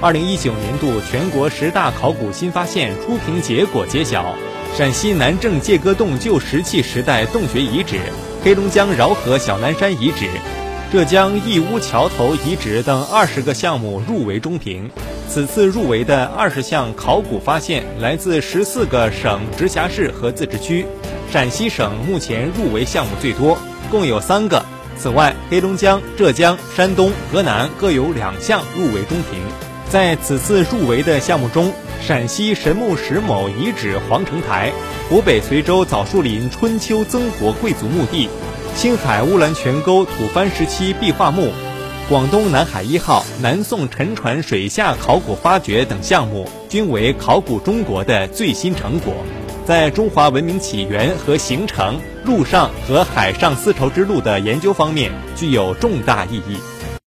二零一九年度全国十大考古新发现初评结果揭晓：陕西南郑界戈洞旧石器时代洞穴遗址、黑龙江饶河小南山遗址、浙江义乌桥头遗址等二十个项目入围中评。此次入围的二十项考古发现来自十四个省、直辖市和自治区，陕西省目前入围项目最多，共有三个。此外，黑龙江、浙江、山东、河南各有两项入围中评。在此次入围的项目中，陕西神木石某遗址皇城台、湖北随州枣树林春秋曾国贵族墓地、青海乌兰泉沟吐蕃时期壁画墓。广东南海一号、南宋沉船水下考古发掘等项目均为考古中国的最新成果，在中华文明起源和形成、陆上和海上丝绸之路的研究方面具有重大意义。